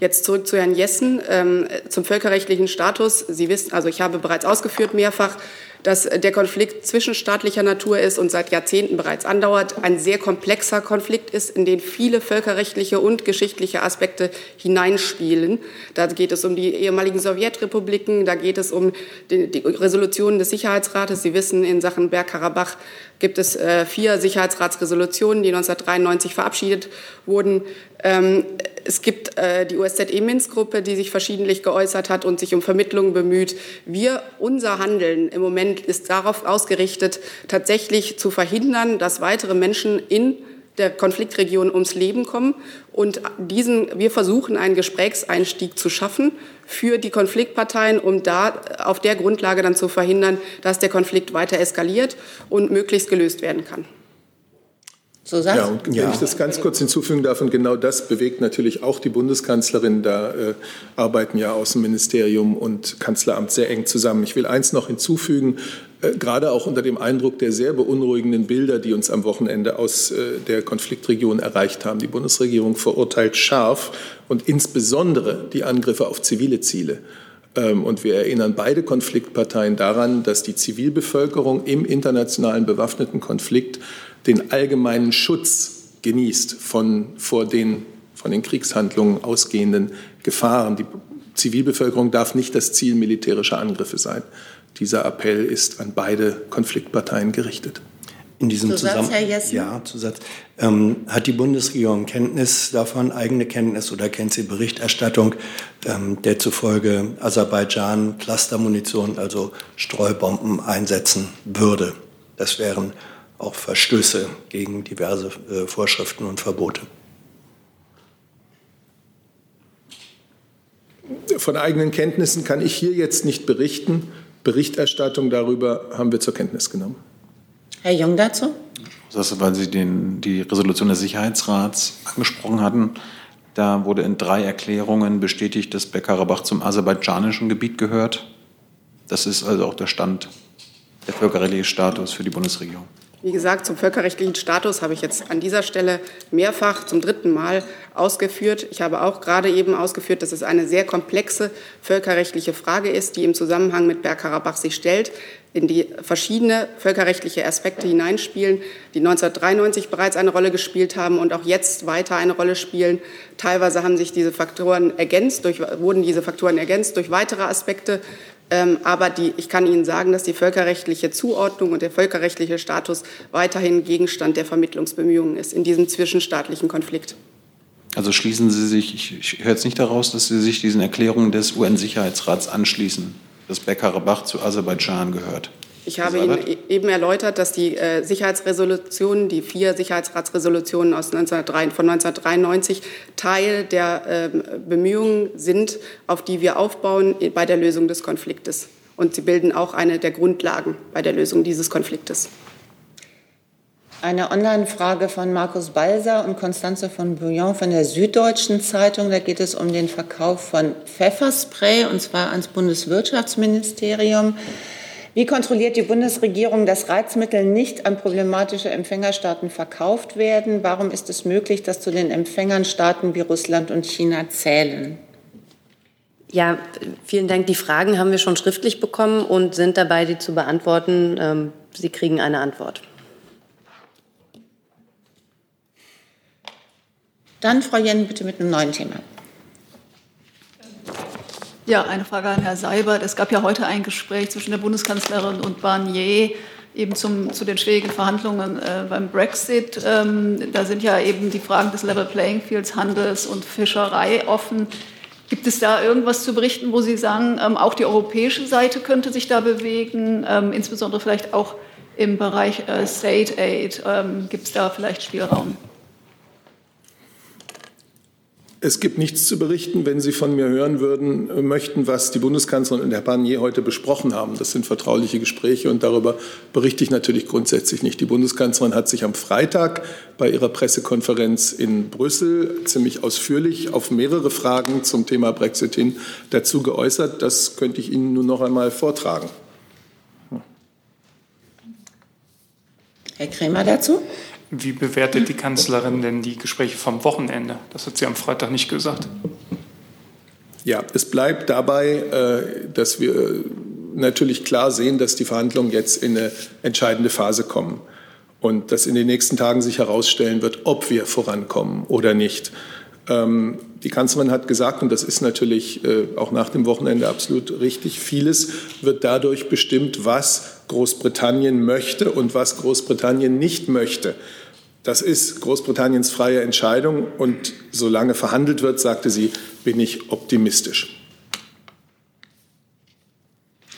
Jetzt zurück zu Herrn Jessen ähm, zum völkerrechtlichen Status. Sie wissen, also ich habe bereits ausgeführt mehrfach, dass der Konflikt zwischenstaatlicher Natur ist und seit Jahrzehnten bereits andauert, ein sehr komplexer Konflikt ist, in den viele völkerrechtliche und geschichtliche Aspekte hineinspielen. Da geht es um die ehemaligen Sowjetrepubliken, da geht es um die, die Resolutionen des Sicherheitsrates. Sie wissen, in Sachen Bergkarabach gibt es äh, vier Sicherheitsratsresolutionen, die 1993 verabschiedet wurden. Ähm, es gibt äh, die USZE-Minsk-Gruppe, die sich verschiedentlich geäußert hat und sich um Vermittlungen bemüht. Wir, unser Handeln im Moment ist darauf ausgerichtet, tatsächlich zu verhindern, dass weitere Menschen in der Konfliktregion ums Leben kommen. Und diesen, wir versuchen, einen Gesprächseinstieg zu schaffen für die Konfliktparteien, um da auf der Grundlage dann zu verhindern, dass der Konflikt weiter eskaliert und möglichst gelöst werden kann. So ja, und wenn ja. ich das ganz kurz hinzufügen darf, und genau das bewegt natürlich auch die Bundeskanzlerin, da äh, arbeiten ja Außenministerium und Kanzleramt sehr eng zusammen. Ich will eins noch hinzufügen, äh, gerade auch unter dem Eindruck der sehr beunruhigenden Bilder, die uns am Wochenende aus äh, der Konfliktregion erreicht haben. Die Bundesregierung verurteilt scharf und insbesondere die Angriffe auf zivile Ziele. Ähm, und wir erinnern beide Konfliktparteien daran, dass die Zivilbevölkerung im internationalen bewaffneten Konflikt den allgemeinen Schutz genießt von, vor den von den Kriegshandlungen ausgehenden Gefahren. Die Zivilbevölkerung darf nicht das Ziel militärischer Angriffe sein. Dieser Appell ist an beide Konfliktparteien gerichtet. In diesem Zusammenhang ja, Zusatz. Ähm, hat die Bundesregierung Kenntnis davon, eigene Kenntnis oder kennt sie Berichterstattung, ähm, der zufolge Aserbaidschan Clustermunition, also Streubomben einsetzen würde? Das wären auch Verstöße gegen diverse äh, Vorschriften und Verbote. Von eigenen Kenntnissen kann ich hier jetzt nicht berichten. Berichterstattung darüber haben wir zur Kenntnis genommen. Herr Jung dazu? Das, weil Sie den, die Resolution des Sicherheitsrats angesprochen hatten. Da wurde in drei Erklärungen bestätigt, dass Bergkarabach zum aserbaidschanischen Gebiet gehört. Das ist also auch der Stand, der völkerrechtliche Status für die Bundesregierung. Wie gesagt, zum völkerrechtlichen Status habe ich jetzt an dieser Stelle mehrfach zum dritten Mal ausgeführt. Ich habe auch gerade eben ausgeführt, dass es eine sehr komplexe völkerrechtliche Frage ist, die im Zusammenhang mit Bergkarabach sich stellt, in die verschiedene völkerrechtliche Aspekte hineinspielen, die 1993 bereits eine Rolle gespielt haben und auch jetzt weiter eine Rolle spielen. Teilweise haben sich diese Faktoren ergänzt, durch, wurden diese Faktoren ergänzt durch weitere Aspekte aber die, ich kann Ihnen sagen, dass die völkerrechtliche Zuordnung und der völkerrechtliche Status weiterhin Gegenstand der Vermittlungsbemühungen ist in diesem zwischenstaatlichen Konflikt. Also schließen Sie sich, ich, ich höre jetzt nicht daraus, dass Sie sich diesen Erklärungen des UN-Sicherheitsrats anschließen, dass Bergkarabach zu Aserbaidschan gehört. Ich habe Ihnen e-, eben erläutert, dass die äh, Sicherheitsresolutionen, die vier Sicherheitsratsresolutionen aus 1903, von 1993 Teil der äh, Bemühungen sind, auf die wir aufbauen bei der Lösung des Konfliktes. Und sie bilden auch eine der Grundlagen bei der Lösung dieses Konfliktes. Eine Online-Frage von Markus Balser und Constanze von Bouillon von der Süddeutschen Zeitung. Da geht es um den Verkauf von Pfefferspray, und zwar ans Bundeswirtschaftsministerium. Wie kontrolliert die Bundesregierung, dass Reizmittel nicht an problematische Empfängerstaaten verkauft werden? Warum ist es möglich, dass zu den Empfängern Staaten wie Russland und China zählen? Ja, vielen Dank. Die Fragen haben wir schon schriftlich bekommen und sind dabei, die zu beantworten. Ähm, Sie kriegen eine Antwort. Dann, Frau Jen, bitte mit einem neuen Thema. Ja, eine Frage an Herrn Seibert. Es gab ja heute ein Gespräch zwischen der Bundeskanzlerin und Barnier eben zum, zu den schwierigen Verhandlungen äh, beim Brexit. Ähm, da sind ja eben die Fragen des Level Playing Fields, Handels und Fischerei offen. Gibt es da irgendwas zu berichten, wo Sie sagen, ähm, auch die europäische Seite könnte sich da bewegen, ähm, insbesondere vielleicht auch im Bereich äh, State Aid? Ähm, Gibt es da vielleicht Spielraum? Es gibt nichts zu berichten, wenn Sie von mir hören würden, äh, möchten, was die Bundeskanzlerin und Herr Barnier heute besprochen haben. Das sind vertrauliche Gespräche und darüber berichte ich natürlich grundsätzlich nicht. Die Bundeskanzlerin hat sich am Freitag bei ihrer Pressekonferenz in Brüssel ziemlich ausführlich auf mehrere Fragen zum Thema Brexit hin dazu geäußert. Das könnte ich Ihnen nun noch einmal vortragen. Herr Krämer dazu? Wie bewertet die Kanzlerin denn die Gespräche vom Wochenende? Das hat sie am Freitag nicht gesagt. Ja, es bleibt dabei, äh, dass wir natürlich klar sehen, dass die Verhandlungen jetzt in eine entscheidende Phase kommen und dass in den nächsten Tagen sich herausstellen wird, ob wir vorankommen oder nicht. Ähm, die Kanzlerin hat gesagt, und das ist natürlich äh, auch nach dem Wochenende absolut richtig, vieles wird dadurch bestimmt, was Großbritannien möchte und was Großbritannien nicht möchte. Das ist Großbritanniens freie Entscheidung und solange verhandelt wird, sagte sie, bin ich optimistisch.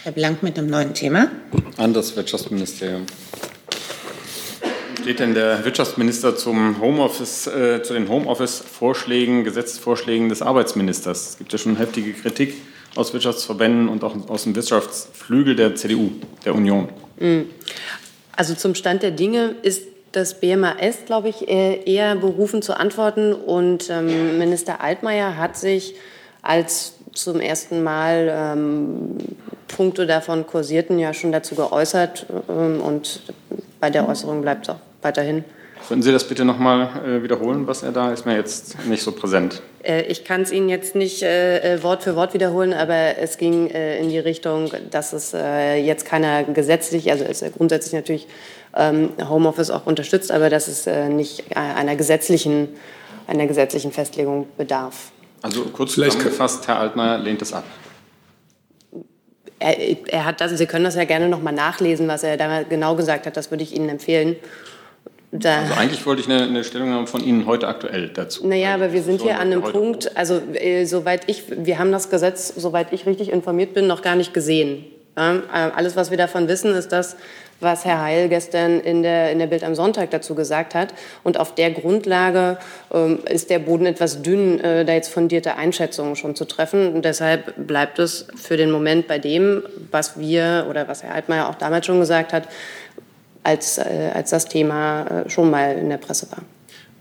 Herr Blank mit einem neuen Thema. An das Wirtschaftsministerium. Steht denn der Wirtschaftsminister zum Homeoffice, äh, zu den Homeoffice-Vorschlägen, Gesetzesvorschlägen des Arbeitsministers? Es gibt ja schon heftige Kritik aus Wirtschaftsverbänden und auch aus dem Wirtschaftsflügel der CDU, der Union. Hm. Also zum Stand der Dinge ist das BMAS, glaube ich, eher berufen zu antworten. Und ähm, Minister Altmaier hat sich, als zum ersten Mal ähm, Punkte davon kursierten, ja schon dazu geäußert. Ähm, und bei der Äußerung bleibt es auch weiterhin. Könnten Sie das bitte noch mal äh, wiederholen, was er da ist mir jetzt nicht so präsent. Äh, ich kann es Ihnen jetzt nicht äh, äh, Wort für Wort wiederholen, aber es ging äh, in die Richtung, dass es äh, jetzt keiner gesetzlich, also ist grundsätzlich natürlich ähm, Homeoffice auch unterstützt, aber dass es nicht einer gesetzlichen, einer gesetzlichen Festlegung bedarf. Also kurz zusammengefasst, Herr Altmaier lehnt es ab. Er, er, hat das, Sie können das ja gerne noch mal nachlesen, was er da genau gesagt hat. Das würde ich Ihnen empfehlen. Da also eigentlich wollte ich eine, eine Stellungnahme von Ihnen heute aktuell dazu. Naja, aber wir sind hier an einem Punkt, also äh, soweit ich, wir haben das Gesetz, soweit ich richtig informiert bin, noch gar nicht gesehen. Ja, äh, alles, was wir davon wissen, ist das, was Herr Heil gestern in der, in der Bild am Sonntag dazu gesagt hat. Und auf der Grundlage ähm, ist der Boden etwas dünn, äh, da jetzt fundierte Einschätzungen schon zu treffen. Und deshalb bleibt es für den Moment bei dem, was wir oder was Herr Altmaier auch damals schon gesagt hat, als, äh, als das Thema äh, schon mal in der Presse war.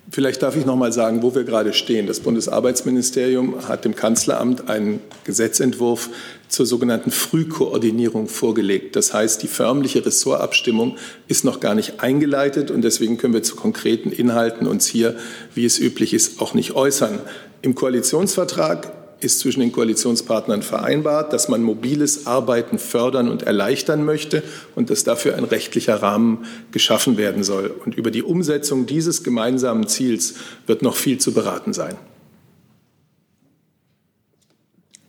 Vielleicht darf ich noch mal sagen, wo wir gerade stehen. Das Bundesarbeitsministerium hat dem Kanzleramt einen Gesetzentwurf zur sogenannten Frühkoordinierung vorgelegt. Das heißt, die förmliche Ressortabstimmung ist noch gar nicht eingeleitet und deswegen können wir zu konkreten Inhalten uns hier, wie es üblich ist, auch nicht äußern. Im Koalitionsvertrag ist zwischen den Koalitionspartnern vereinbart, dass man mobiles Arbeiten fördern und erleichtern möchte und dass dafür ein rechtlicher Rahmen geschaffen werden soll. Und über die Umsetzung dieses gemeinsamen Ziels wird noch viel zu beraten sein.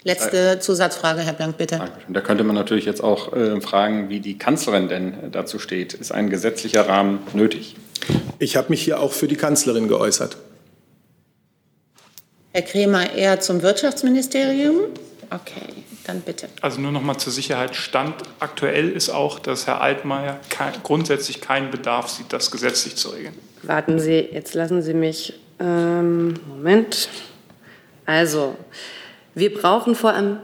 Letzte Zusatzfrage, Herr Blank, bitte. Da könnte man natürlich jetzt auch äh, fragen, wie die Kanzlerin denn dazu steht. Ist ein gesetzlicher Rahmen nötig? Ich habe mich hier auch für die Kanzlerin geäußert. Herr Kremer eher zum Wirtschaftsministerium? Okay, dann bitte. Also nur noch mal zur Sicherheit. Stand aktuell ist auch, dass Herr Altmaier kein, grundsätzlich keinen Bedarf sieht, das gesetzlich zu regeln. Warten Sie, jetzt lassen Sie mich. Ähm, Moment. Also, wir brauchen vor allem,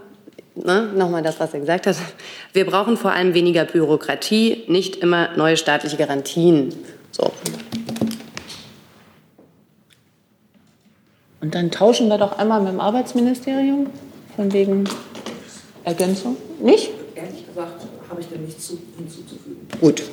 ne, nochmal das, was er gesagt hat, wir brauchen vor allem weniger Bürokratie, nicht immer neue staatliche Garantien. So. Und dann tauschen wir doch einmal mit dem Arbeitsministerium von wegen Ergänzung. Nicht? Ehrlich gesagt habe ich da nichts hinzuzufügen. Gut.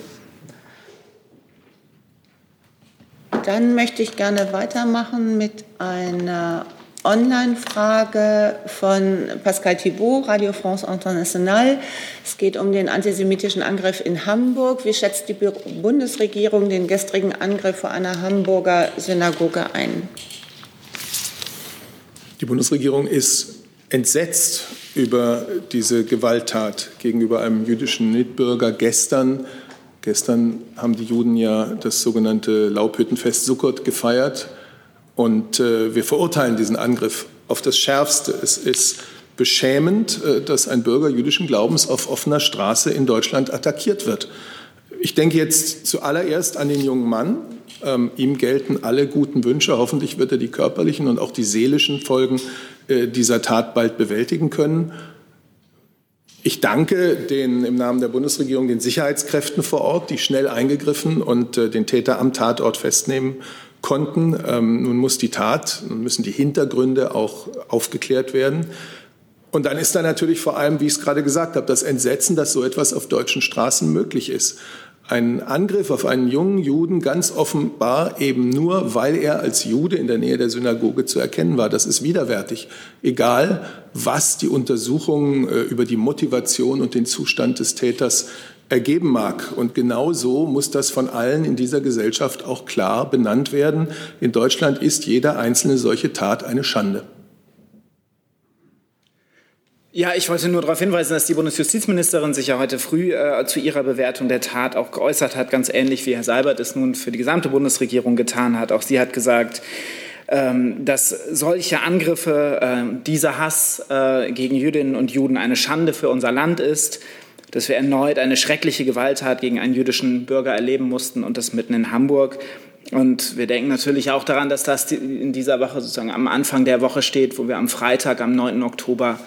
Dann möchte ich gerne weitermachen mit einer Online-Frage von Pascal Thibault, Radio France International. Es geht um den antisemitischen Angriff in Hamburg. Wie schätzt die Bundesregierung den gestrigen Angriff vor einer Hamburger Synagoge ein? Die Bundesregierung ist entsetzt über diese Gewalttat gegenüber einem jüdischen Mitbürger gestern. Gestern haben die Juden ja das sogenannte Laubhüttenfest Sukkot gefeiert. Und äh, wir verurteilen diesen Angriff auf das Schärfste. Es ist beschämend, äh, dass ein Bürger jüdischen Glaubens auf offener Straße in Deutschland attackiert wird. Ich denke jetzt zuallererst an den jungen Mann, ähm, ihm gelten alle guten Wünsche. Hoffentlich wird er die körperlichen und auch die seelischen Folgen äh, dieser Tat bald bewältigen können. Ich danke den, im Namen der Bundesregierung den Sicherheitskräften vor Ort, die schnell eingegriffen und äh, den Täter am Tatort festnehmen konnten. Ähm, nun muss die Tat, nun müssen die Hintergründe auch aufgeklärt werden. Und dann ist da natürlich vor allem, wie ich es gerade gesagt habe, das Entsetzen, dass so etwas auf deutschen Straßen möglich ist. Ein Angriff auf einen jungen Juden ganz offenbar eben nur, weil er als Jude in der Nähe der Synagoge zu erkennen war. Das ist widerwärtig. Egal, was die Untersuchungen äh, über die Motivation und den Zustand des Täters ergeben mag. Und genau so muss das von allen in dieser Gesellschaft auch klar benannt werden. In Deutschland ist jede einzelne solche Tat eine Schande. Ja, ich wollte nur darauf hinweisen, dass die Bundesjustizministerin sich ja heute früh äh, zu ihrer Bewertung der Tat auch geäußert hat, ganz ähnlich wie Herr Seibert es nun für die gesamte Bundesregierung getan hat. Auch sie hat gesagt, ähm, dass solche Angriffe, äh, dieser Hass äh, gegen Jüdinnen und Juden eine Schande für unser Land ist, dass wir erneut eine schreckliche Gewalttat gegen einen jüdischen Bürger erleben mussten und das mitten in Hamburg. Und wir denken natürlich auch daran, dass das in dieser Woche sozusagen am Anfang der Woche steht, wo wir am Freitag, am 9. Oktober,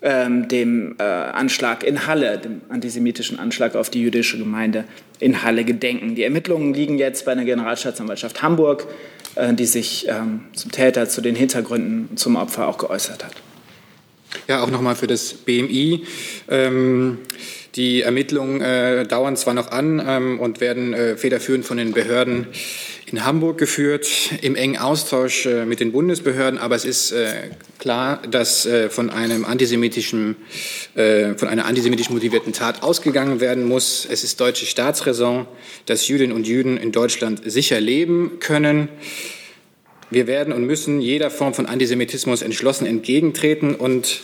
ähm, dem äh, Anschlag in Halle, dem antisemitischen Anschlag auf die jüdische Gemeinde in Halle gedenken. Die Ermittlungen liegen jetzt bei der Generalstaatsanwaltschaft Hamburg, äh, die sich ähm, zum Täter, zu den Hintergründen, zum Opfer auch geäußert hat. Ja, auch nochmal für das BMI. Ähm, die Ermittlungen äh, dauern zwar noch an ähm, und werden äh, federführend von den Behörden in Hamburg geführt, im engen Austausch äh, mit den Bundesbehörden. Aber es ist äh, klar, dass äh, von einem antisemitischen, von einer antisemitisch motivierten Tat ausgegangen werden muss. Es ist deutsche Staatsräson, dass Jüdinnen und Juden in Deutschland sicher leben können. Wir werden und müssen jeder Form von Antisemitismus entschlossen entgegentreten und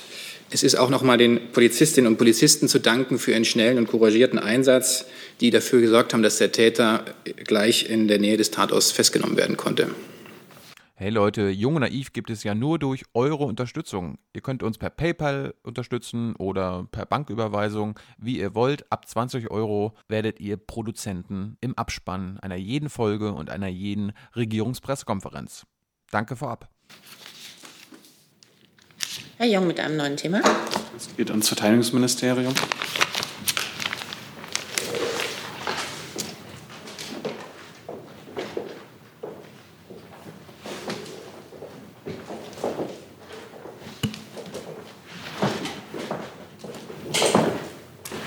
es ist auch noch mal den Polizistinnen und Polizisten zu danken für ihren schnellen und couragierten Einsatz, die dafür gesorgt haben, dass der Täter gleich in der Nähe des Tatorts festgenommen werden konnte. Hey Leute, Jung und Naiv gibt es ja nur durch eure Unterstützung. Ihr könnt uns per PayPal unterstützen oder per Banküberweisung, wie ihr wollt. Ab 20 Euro werdet ihr Produzenten im Abspann einer jeden Folge und einer jeden Regierungspressekonferenz. Danke vorab. Herr Jung mit einem neuen Thema. Es geht ans Verteidigungsministerium.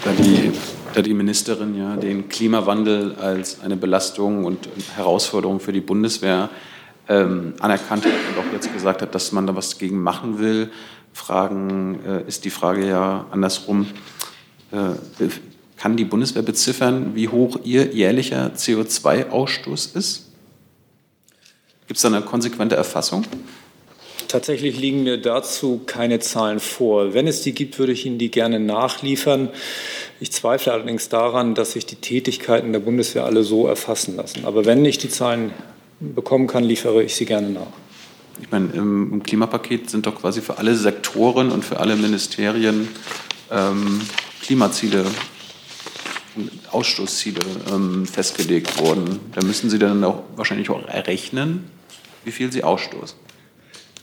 Da die, die Ministerin ja den Klimawandel als eine Belastung und Herausforderung für die Bundeswehr ähm, anerkannt hat und auch jetzt gesagt hat, dass man da was gegen machen will, fragen, äh, ist die Frage ja andersrum. Äh, kann die Bundeswehr beziffern, wie hoch ihr jährlicher CO2-Ausstoß ist? Gibt es da eine konsequente Erfassung? Tatsächlich liegen mir dazu keine Zahlen vor. Wenn es die gibt, würde ich Ihnen die gerne nachliefern. Ich zweifle allerdings daran, dass sich die Tätigkeiten der Bundeswehr alle so erfassen lassen. Aber wenn ich die Zahlen bekommen kann, liefere ich sie gerne nach. Ich meine, im, im Klimapaket sind doch quasi für alle Sektoren und für alle Ministerien ähm, Klimaziele, Ausstoßziele ähm, festgelegt worden. Da müssen Sie dann auch wahrscheinlich auch errechnen, wie viel Sie ausstoßen.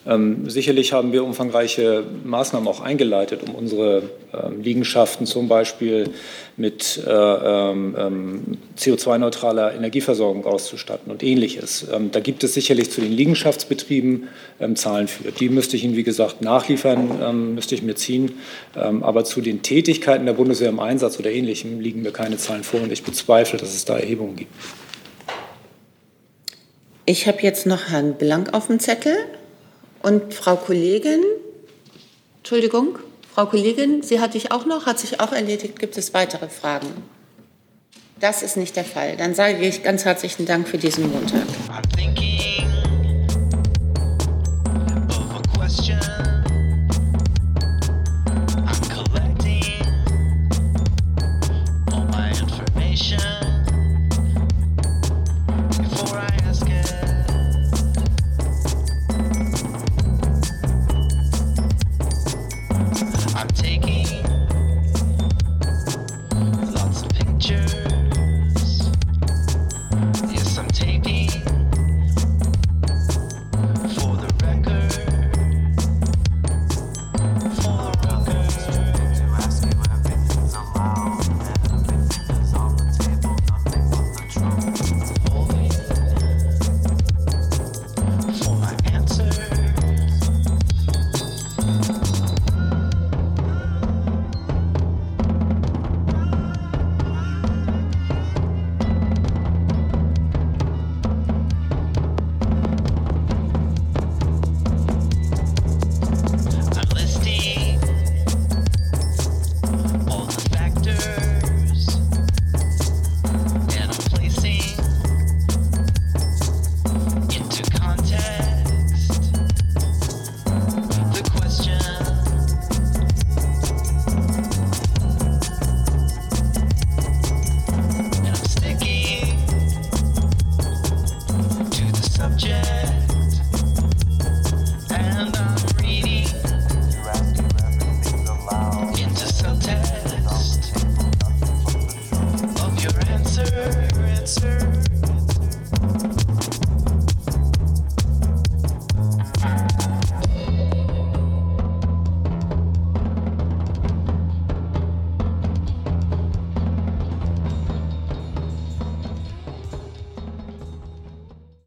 Ähm, sicherlich haben wir umfangreiche Maßnahmen auch eingeleitet, um unsere ähm, Liegenschaften zum Beispiel mit äh, ähm, CO2-neutraler Energieversorgung auszustatten und ähnliches. Ähm, da gibt es sicherlich zu den Liegenschaftsbetrieben ähm, Zahlen für. Die müsste ich Ihnen, wie gesagt, nachliefern, ähm, müsste ich mir ziehen. aber zu den Tätigkeiten der Bundeswehr im Einsatz oder ähnlichem liegen mir keine Zahlen vor und ich bezweifle, dass es da Erhebungen gibt. Ich habe jetzt noch Herrn Blank auf dem Zettel. Und Frau Kollegin, Entschuldigung, Frau Kollegin, Sie hatte ich auch noch, hat sich auch erledigt. Gibt es weitere Fragen? Das ist nicht der Fall. Dann sage ich ganz herzlichen Dank für diesen Montag.